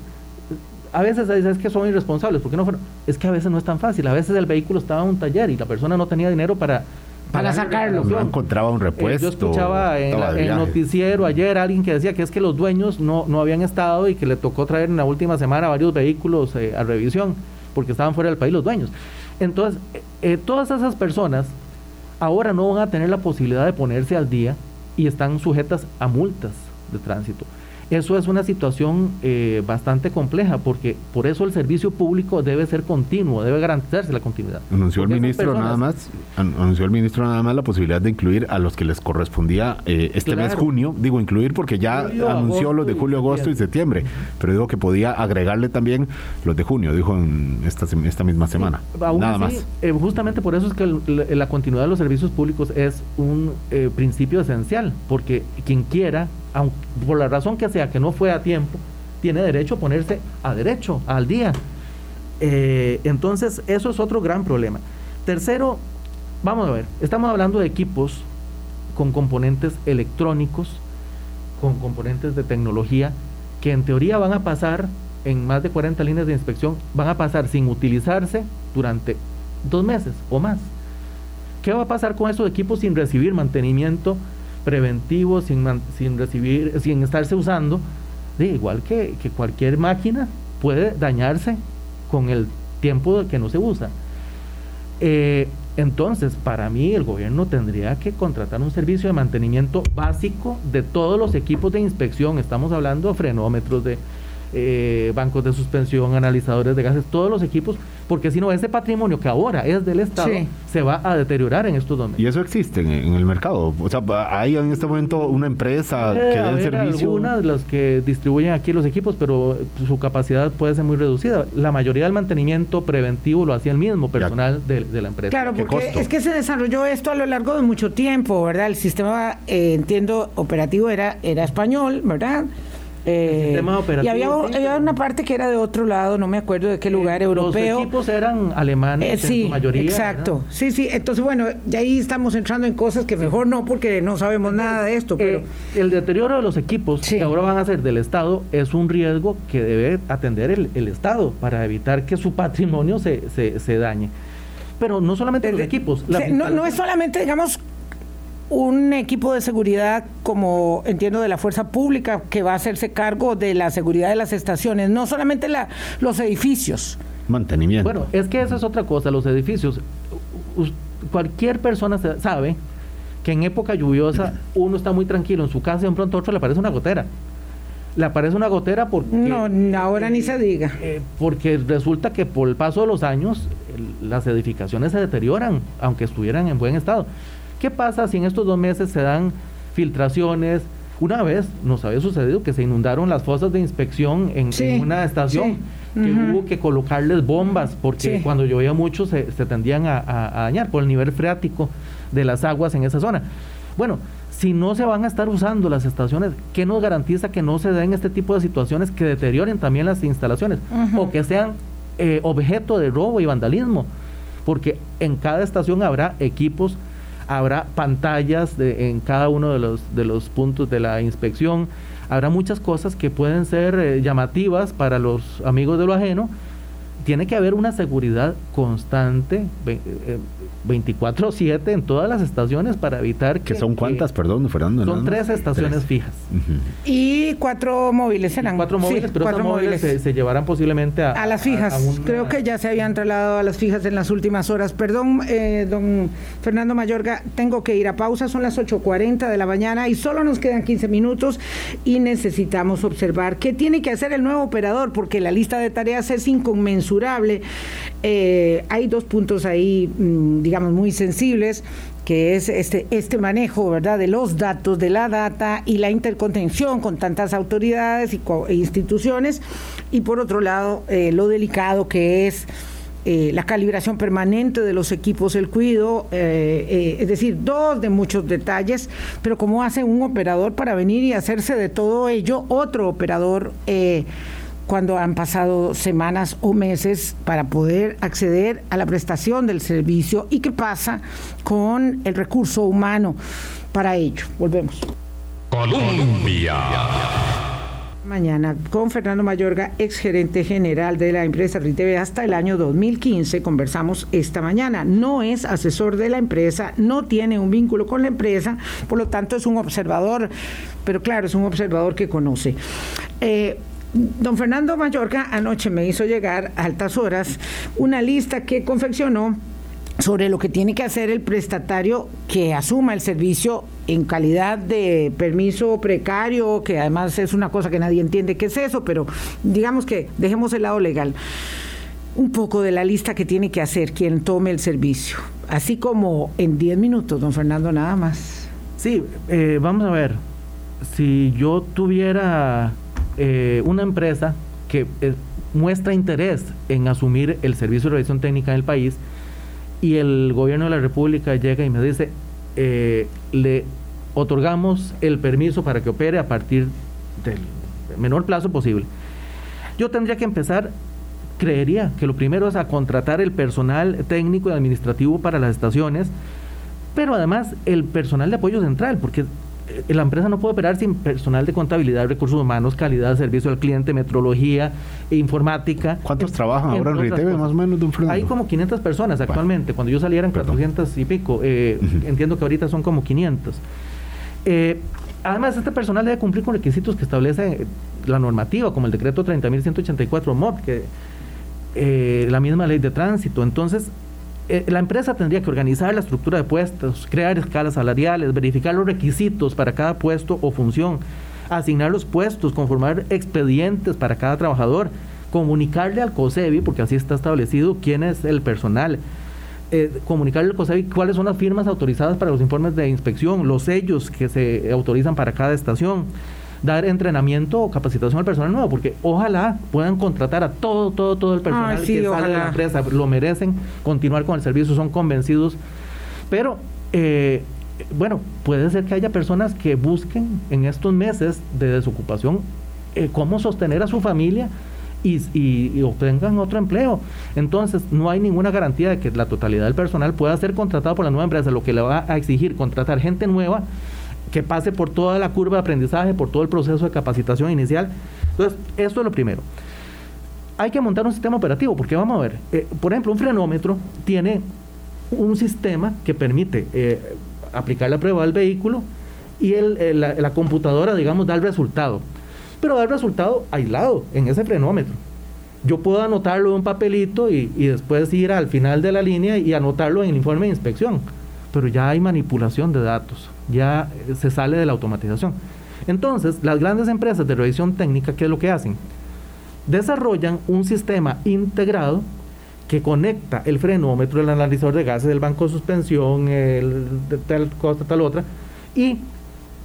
S4: A veces es que son irresponsables, porque no fueron? Es que a veces no es tan fácil. A veces el vehículo estaba en un taller y la persona no tenía dinero para,
S2: para sacarlo.
S3: No encontraba un repuesto.
S4: yo escuchaba en, el noticiero ayer alguien que decía que es que los dueños no, no habían estado y que le tocó traer en la última semana varios vehículos a revisión porque estaban fuera del país los dueños. Entonces, todas esas personas ahora no van a tener la posibilidad de ponerse al día y están sujetas a multas de tránsito. Eso es una situación eh, bastante compleja porque por eso el servicio público debe ser continuo, debe garantizarse la continuidad.
S3: Anunció el ministro nada más, anunció el ministro nada más la posibilidad de incluir a los que les correspondía eh, este mes junio, digo incluir porque ya anunció los de julio, agosto y septiembre, pero digo que podía agregarle también los de junio, dijo en esta, esta misma semana. nada más.
S4: Eh, justamente por eso es que la continuidad de los servicios públicos es un principio esencial, porque quien quiera por la razón que sea que no fue a tiempo, tiene derecho a ponerse a derecho, al día. Eh, entonces, eso es otro gran problema. Tercero, vamos a ver, estamos hablando de equipos con componentes electrónicos, con componentes de tecnología, que en teoría van a pasar en más de 40 líneas de inspección, van a pasar sin utilizarse durante dos meses o más. ¿Qué va a pasar con esos equipos sin recibir mantenimiento preventivo, sin, sin recibir, sin estarse usando, de igual que, cualquier máquina puede dañarse con el tiempo que no se usa. Eh, entonces, para mí el gobierno tendría que contratar un servicio de mantenimiento básico de todos los equipos de inspección. Estamos hablando de frenómetros, de eh, bancos de suspensión, analizadores de gases, todos los equipos porque si no, ese patrimonio que ahora es del Estado se va a deteriorar en estos dominios.
S3: ¿Y eso existe en, el mercado? O sea, ¿hay en este momento una empresa que da el servicio?
S4: Algunas de las que distribuyen aquí los equipos, pero su capacidad puede ser muy reducida. La mayoría del mantenimiento preventivo lo hacía el mismo personal de, la empresa.
S2: Claro, porque es que se desarrolló esto a lo largo de mucho tiempo, ¿verdad? El sistema, eh, entiendo, operativo era, era español, ¿verdad? Eh, y había, había, una parte que era de otro lado, no me acuerdo de qué lugar europeo.
S4: Los equipos eran alemanes
S2: eh,
S4: en su mayoría.
S2: Exacto. Sí, sí. Entonces, bueno, ya ahí estamos entrando en cosas que mejor no, porque no sabemos nada de esto. Pero
S4: eh, el deterioro de los equipos que ahora van a ser del Estado es un riesgo que debe atender el, Estado para evitar que su patrimonio se, se, dañe. Pero no solamente los equipos.
S2: no, no es solamente, digamos, un equipo de seguridad, como entiendo, de la fuerza pública que va a hacerse cargo de la seguridad de las estaciones, no solamente la, los edificios.
S3: Mantenimiento.
S4: Bueno, es que eso es otra cosa, los edificios. Cualquier persona sabe que en época lluviosa uno está muy tranquilo en su casa y de pronto a otro le aparece una gotera. Le aparece una gotera porque...
S2: No, ahora ni se diga.
S4: Eh, porque resulta que por el paso de los años las edificaciones se deterioran, aunque estuvieran en buen estado. ¿Qué pasa si en estos dos meses se dan filtraciones? Una vez nos había sucedido que se inundaron las fosas de inspección en, una estación, que hubo que colocarles bombas, porque cuando llovía mucho se, tendían a, dañar por el nivel freático de las aguas en esa zona. Bueno, si no se van a estar usando las estaciones, ¿qué nos garantiza que no se den este tipo de situaciones que deterioren también las instalaciones o que sean eh, objeto de robo y vandalismo? Porque en cada estación habrá equipos habrá pantallas de, en cada uno de los, de los puntos de la inspección, habrá muchas cosas que pueden ser eh, llamativas para los amigos de lo ajeno. Tiene que haber una seguridad constante, 24/7 eh, en todas las estaciones para evitar
S3: que... son cuántas, perdón, Fernando?
S4: Son tres estaciones fijas.
S2: Y cuatro móviles eran.
S4: cuatro móviles, pero cuatro móviles, se, llevarán posiblemente a...
S2: A las fijas. Creo que ya se habían trasladado a las fijas en las últimas horas. Perdón, eh, don Fernando Mayorga, tengo que ir a pausa, son las 8.40 de la mañana y solo nos quedan 15 minutos y necesitamos observar qué tiene que hacer el nuevo operador, porque la lista de tareas es inconmensurable eh, hay dos puntos ahí, mm, digamos, muy sensibles que es este, este manejo ¿verdad? de los datos, de la data y la intercontención con tantas autoridades y e instituciones, y por otro lado, eh, lo delicado que es eh, la calibración permanente de los equipos, el cuido, es decir, dos de muchos detalles, pero cómo hace un operador para venir y hacerse de todo ello otro operador cuando han pasado semanas o meses para poder acceder a la prestación del servicio y qué pasa con el recurso humano para ello. Volvemos.
S1: Colombia.
S2: Mañana con Fernando Mayorga, ex gerente general de la empresa RITV hasta el año 2015. Conversamos esta mañana. No es asesor de la empresa, no tiene un vínculo con la empresa, por lo tanto es un observador, pero claro, es un observador que conoce. Eh, don Fernando Mayorga anoche me hizo llegar a altas horas una lista que confeccionó sobre lo que tiene que hacer el prestatario que asuma el servicio en calidad de permiso precario, que además es una cosa que nadie entiende qué es eso, pero digamos que dejemos el lado legal. Un poco de la lista que tiene que hacer quien tome el servicio, así como en 10 minutos, don Fernando, nada más.
S4: Sí, eh, vamos a ver, si yo tuviera eh, una empresa que eh, muestra interés en asumir el servicio de revisión técnica en el país, y el gobierno de la República llega y me dice, eh, le otorgamos el permiso para que opere a partir del menor plazo posible. Yo tendría que empezar, creería que lo primero es a contratar el personal técnico y administrativo para las estaciones, pero además el personal de apoyo central, porque la empresa no puede operar sin personal de contabilidad, recursos humanos, calidad, servicio al cliente, metrología, informática.
S3: ¿Cuántos trabajan ahora en RITV más o menos, don
S4: Hay como 500 personas actualmente. Cuando yo saliera en 400 y pico. Eh, entiendo que ahorita son como 500. Eh, además, este personal debe cumplir con requisitos que establece la normativa, como el decreto 30.184 MOD, que la misma ley de tránsito. Entonces, eh, la empresa tendría que organizar la estructura de puestos, crear escalas salariales, verificar los requisitos para cada puesto o función, asignar los puestos, conformar expedientes para cada trabajador, comunicarle al COSEBI, porque así está establecido quién es el personal, eh, comunicarle al COSEBI cuáles son las firmas autorizadas para los informes de inspección, los sellos que se autorizan para cada estación dar entrenamiento o capacitación al personal nuevo, porque ojalá puedan contratar a todo, todo, todo el personal que sale de la empresa, lo merecen continuar con el servicio, son convencidos, pero eh, bueno, puede ser que haya personas que busquen en estos meses de desocupación eh, cómo sostener a su familia y, y, obtengan otro empleo. Entonces, no hay ninguna garantía de que la totalidad del personal pueda ser contratado por la nueva empresa, lo que le va a exigir contratar gente nueva que pase por toda la curva de aprendizaje, por todo el proceso de capacitación inicial. Entonces, esto es lo primero. Hay que montar un sistema operativo, porque vamos a ver, eh, por ejemplo, un frenómetro tiene un sistema que permite eh, aplicar la prueba al vehículo y el, la, computadora, digamos, da el resultado. Pero da el resultado aislado en ese frenómetro. Yo puedo anotarlo en un papelito y después ir al final de la línea y anotarlo en el informe de inspección. Pero ya hay manipulación de datos ya se sale de la automatización. Entonces, las grandes empresas de revisión técnica, ¿qué es lo que hacen? Desarrollan un sistema integrado que conecta el frenómetro, el analizador de gases, el banco de suspensión, el tal cosa, tal otra, y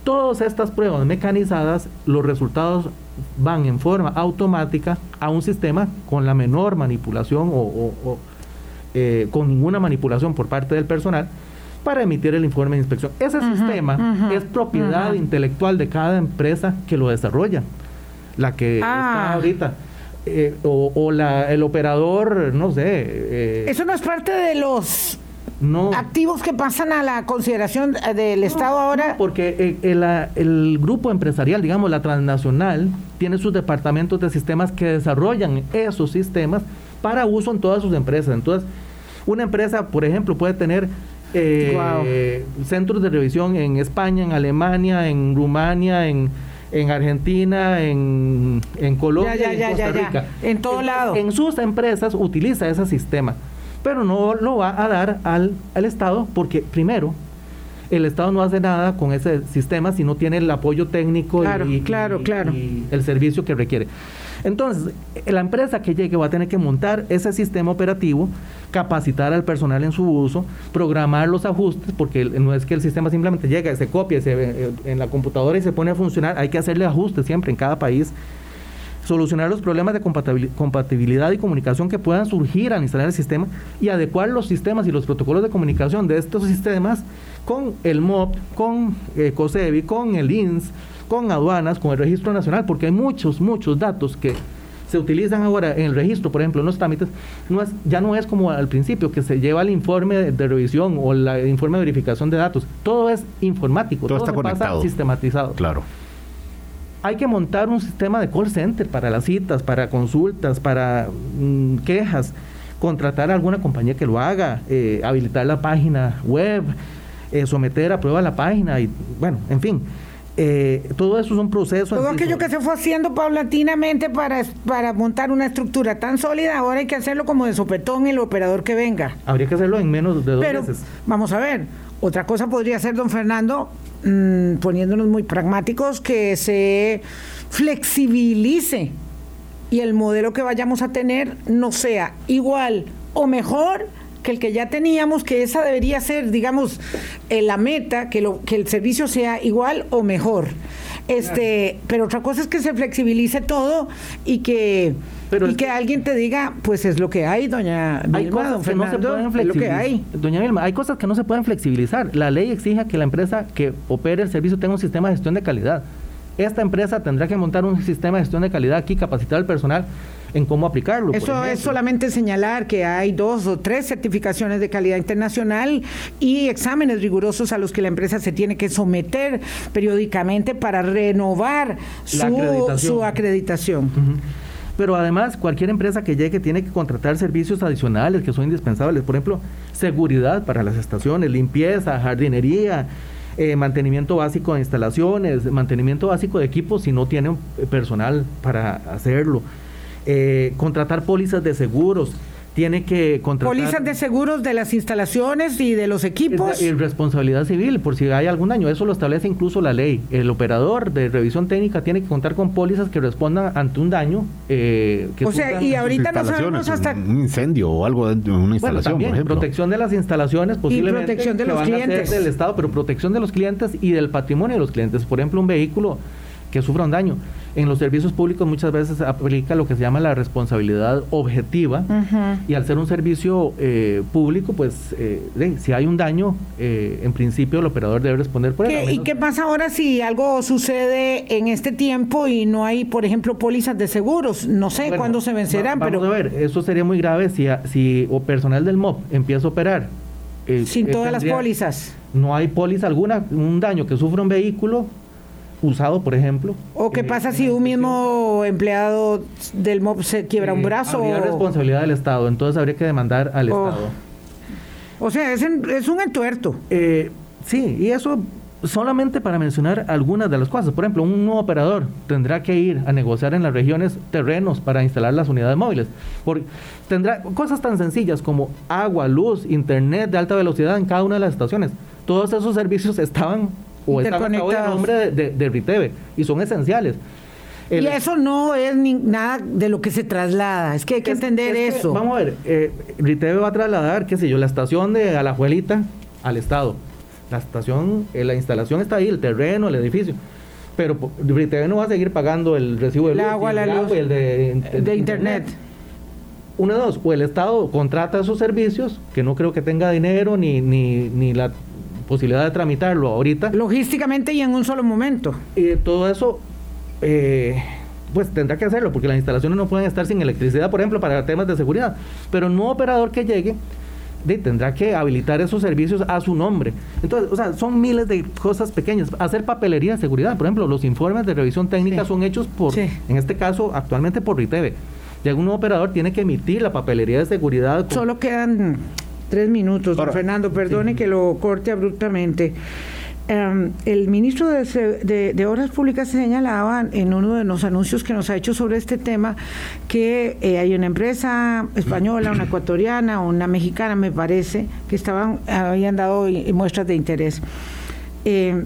S4: todas estas pruebas mecanizadas, los resultados van en forma automática a un sistema con la menor manipulación o, eh, con ninguna manipulación por parte del personal para emitir el informe de inspección. Ese sistema es propiedad intelectual de cada empresa que lo desarrolla, la que está ah. ahorita. Eh, o, la, el operador, no sé.
S2: Eh, Eso no es parte de los activos que pasan a la consideración del Estado ahora.
S4: porque el, el, grupo empresarial, digamos, la transnacional, tiene sus departamentos de sistemas que desarrollan esos sistemas para uso en todas sus empresas. Entonces, una empresa, por ejemplo, puede tener eh, centros de revisión en España, en Alemania, en Rumania, en, en Argentina, en, en Colombia, en Costa Rica.
S2: En todo lado.
S4: En sus empresas utiliza ese sistema, pero no lo va a dar al, al Estado porque primero el Estado no hace nada con ese sistema si no tiene el apoyo técnico
S2: y, claro, claro.
S4: y el servicio que requiere. Entonces, la empresa que llegue va a tener que montar ese sistema operativo, capacitar al personal en su uso, programar los ajustes, porque no es que el sistema simplemente llega, se copia se, eh, en la computadora y se pone a funcionar, hay que hacerle ajustes siempre en cada país. Solucionar los problemas de compatibilidad y comunicación que puedan surgir al instalar el sistema y adecuar los sistemas y los protocolos de comunicación de estos sistemas con el MOP, con eh, con el INS, con aduanas, con el registro nacional, porque hay muchos, muchos datos que se utilizan ahora en el registro, por ejemplo, en los trámites, no es, ya no es como al principio, que se lleva el informe de, revisión o el informe de verificación de datos. Todo es informático, todo, está conectado. sistematizado.
S3: Claro.
S4: hay que montar un sistema de call center para las citas, para consultas, para mm, quejas, contratar a alguna compañía que lo haga, eh, habilitar la página web, eh, someter a prueba la página y bueno, en fin. Eh, todo eso es un proceso.
S2: Todo aquello que se fue haciendo paulatinamente para, para montar una estructura tan sólida, ahora hay que hacerlo como de sopetón el operador que venga.
S4: Habría que hacerlo en menos de dos
S2: Pero, Vamos a ver, otra cosa podría ser, don Fernando, mm, poniéndonos muy pragmáticos, que se flexibilice y el modelo que vayamos a tener no sea igual o mejor que el que ya teníamos, que esa debería ser, digamos, eh, la meta, que, lo, que el servicio sea igual o mejor. Este, pero otra cosa es que se flexibilice todo y que y que, alguien te diga, pues es lo que hay, doña
S4: hay cosas que no se pueden flexibilizar. lo que hay. Doña Vilma, hay cosas que no se pueden flexibilizar. La ley exige que la empresa que opere el servicio tenga un sistema de gestión de calidad. Esta empresa tendrá que montar un sistema de gestión de calidad aquí, capacitar al personal en cómo aplicarlo.
S2: Eso es solamente señalar que hay dos o tres certificaciones de calidad internacional y exámenes rigurosos a los que la empresa se tiene que someter periódicamente para renovar su acreditación.
S4: Pero además, cualquier empresa que llegue tiene que contratar servicios adicionales que son indispensables. Por ejemplo, seguridad para las estaciones, limpieza, jardinería, eh, mantenimiento básico de instalaciones, mantenimiento básico de equipos si no tienen personal para hacerlo. Eh, contratar pólizas de seguros, tiene que contratar...
S2: Pólizas de seguros de las instalaciones y de los equipos.
S4: Y responsabilidad civil, por si hay algún daño. Eso lo establece incluso la ley. El operador de revisión técnica tiene que contar con pólizas que respondan ante un daño.
S2: Eh, o sea, y ahorita no sabemos hasta...
S3: Un incendio o algo de una instalación, por ejemplo.
S4: Protección de las instalaciones, posiblemente.
S2: Y protección de los clientes.
S4: del Estado, pero protección de los clientes y del patrimonio de los clientes. Por ejemplo, un vehículo que sufra un daño. En los servicios públicos muchas veces aplica lo que se llama la responsabilidad objetiva y al ser un servicio eh, público, pues eh, si hay un daño, eh, en principio el operador debe responder por
S2: él. ¿Y qué pasa ahora si algo sucede en este tiempo y no hay, por ejemplo, pólizas de seguros? No sé cuándo se vencerán,
S4: pero... Vamos a ver, eso sería muy grave si, si o personal del MOP empieza a operar.
S2: Sin todas las pólizas.
S4: No hay póliza alguna, un daño que sufre un vehículo, usado, por ejemplo.
S2: ¿O qué pasa si un mismo empleado del MOB se quiebra un brazo?
S4: Habría responsabilidad del Estado, entonces habría que demandar al oh. Estado.
S2: O sea, es, es un entuerto.
S4: Eh, sí, y eso solamente para mencionar algunas de las cosas. Por ejemplo, un nuevo operador tendrá que ir a negociar en las regiones terrenos para instalar las unidades móviles. Porque tendrá cosas tan sencillas como agua, luz, internet de alta velocidad en cada una de las estaciones. Todos esos servicios estaban o están a nombre de, de, Riteve y son esenciales.
S2: y eso no es ni nada de lo que se traslada, es que hay que entender eso.
S4: vamos a ver, eh, Riteve va a trasladar, qué sé yo, la estación de Alajuelita al Estado. La estación, eh, la instalación está ahí, el terreno, el edificio. Pero Riteve no va a seguir pagando el recibo de
S2: luz, agua, la luz,
S4: el de,
S2: de, internet.
S4: Una de dos, o el Estado contrata esos servicios, que no creo que tenga dinero ni, ni, ni la posibilidad de tramitarlo ahorita.
S2: Logísticamente y en un solo momento.
S4: Y todo eso, eh, pues tendrá que hacerlo, porque las instalaciones no pueden estar sin electricidad, por ejemplo, para temas de seguridad. Pero no operador que llegue tendrá que habilitar esos servicios a su nombre. Entonces, o sea, son miles de cosas pequeñas. Hacer papelería de seguridad, por ejemplo, los informes de revisión técnica son hechos por, en este caso, actualmente por RITEVE. Y algún operador tiene que emitir la papelería de seguridad.
S2: Solo quedan Tres minutos, Fernando, perdone que lo corte abruptamente. Em, el ministro de, Obras Públicas señalaba en uno de los anuncios que nos ha hecho sobre este tema que eh, hay una empresa española, una ecuatoriana, una mexicana, me parece, que estaban habían dado muestras de interés. Em,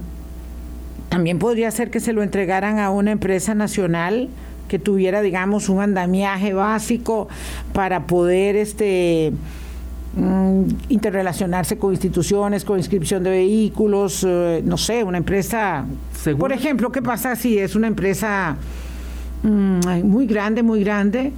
S2: también podría ser que se lo entregaran a una empresa nacional que tuviera, digamos, un andamiaje básico para poder este Mm, interrelacionarse con instituciones, con inscripción de vehículos, eh, no sé, una empresa. Por ejemplo, ¿qué pasa si es una empresa mm, muy grande, muy grande?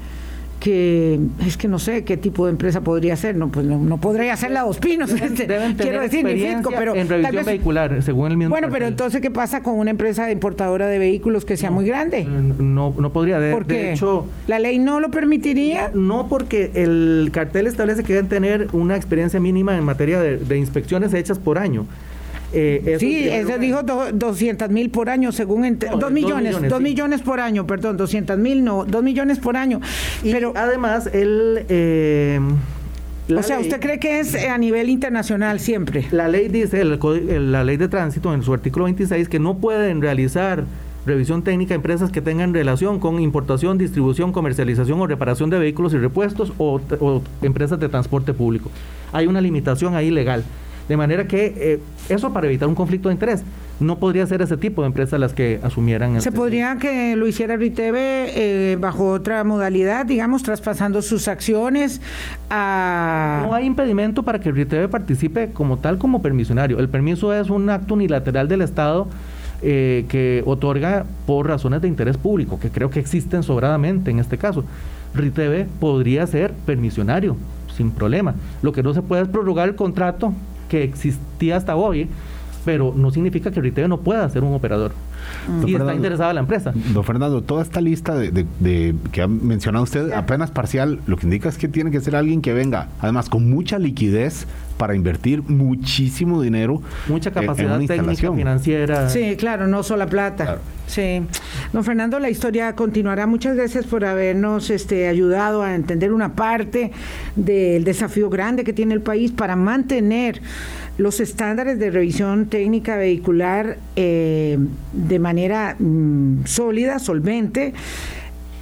S2: Que es que no sé qué tipo de empresa podría ser, no pues no, podría ser la Dos Pinos,
S4: quiero decir, pero en revisión vehicular, según el mismo.
S2: Bueno, pero entonces qué pasa con una empresa importadora de vehículos que sea muy grande?
S4: No, no podría. De,
S2: de hecho, la ley no lo permitiría.
S4: No, porque el cartel establece que deben tener una experiencia mínima en materia de, inspecciones hechas por año.
S2: Eh, sí, ese dijo 200 mil por año, según... dos, millones, dos millones, por año, perdón, 200 mil no, dos millones por año.
S4: pero además, él... Eh,
S2: o sea, ¿usted cree que es a nivel internacional siempre?
S4: La ley dice, la ley de tránsito en su artículo 26, que no pueden realizar revisión técnica empresas que tengan relación con importación, distribución, comercialización o reparación de vehículos y repuestos o, empresas de transporte público. Hay una limitación ahí legal. De manera que eh, eso para evitar un conflicto de interés. No podría ser ese tipo de empresas las que asumieran.
S2: ¿Se podría que lo hiciera Riteve eh, bajo otra modalidad, digamos, traspasando sus acciones a...
S4: No hay impedimento para que Riteve participe como tal como permisionario. El permiso es un acto unilateral del Estado eh, que otorga por razones de interés público, que creo que existen sobradamente en este caso. RITV podría ser permisionario, sin problema. Lo que no se puede es prorrogar el contrato que existía hasta hoy, pero no significa que RITV no pueda ser un operador. Y está interesada la empresa.
S3: Don Fernando, toda esta lista de, que ha mencionado usted, apenas parcial, lo que indica es que tiene que ser alguien que venga, además, con mucha liquidez para invertir muchísimo dinero.
S4: Mucha capacidad técnica, financiera.
S2: Sí, claro, no solo plata. Sí. Don Fernando, la historia continuará. Muchas gracias por habernos este, ayudado a entender una parte del desafío grande que tiene el país para mantener los estándares de revisión técnica vehicular eh, de manera mm, sólida, solvente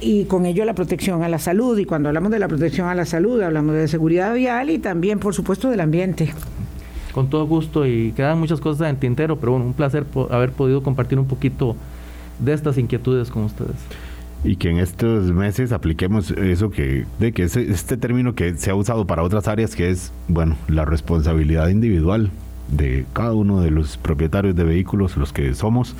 S2: y con ello la protección a la salud. Y cuando hablamos de la protección a la salud, hablamos de seguridad vial y también, por supuesto, del ambiente.
S4: Con todo gusto y quedan muchas cosas en tintero, pero bueno, un placer haber podido compartir un poquito de estas inquietudes con ustedes.
S3: Y que en estos meses apliquemos eso que, de que ese, este término que se ha usado para otras áreas, que es, bueno, la responsabilidad individual de cada uno de los propietarios de vehículos, los que somos,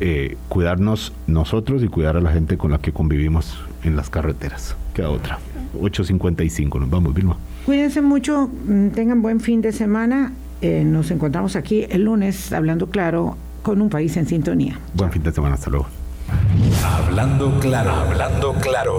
S3: eh, cuidarnos nosotros y cuidar a la gente con la que convivimos en las carreteras. Queda otra. 8.55, nos vamos, Vilma.
S2: Cuídense mucho, mm, tengan buen fin de semana. Eh, nos encontramos aquí el lunes hablando claro con un país en sintonía.
S3: Buen fin de semana, hasta luego.
S1: Hablando claro, hablando claro.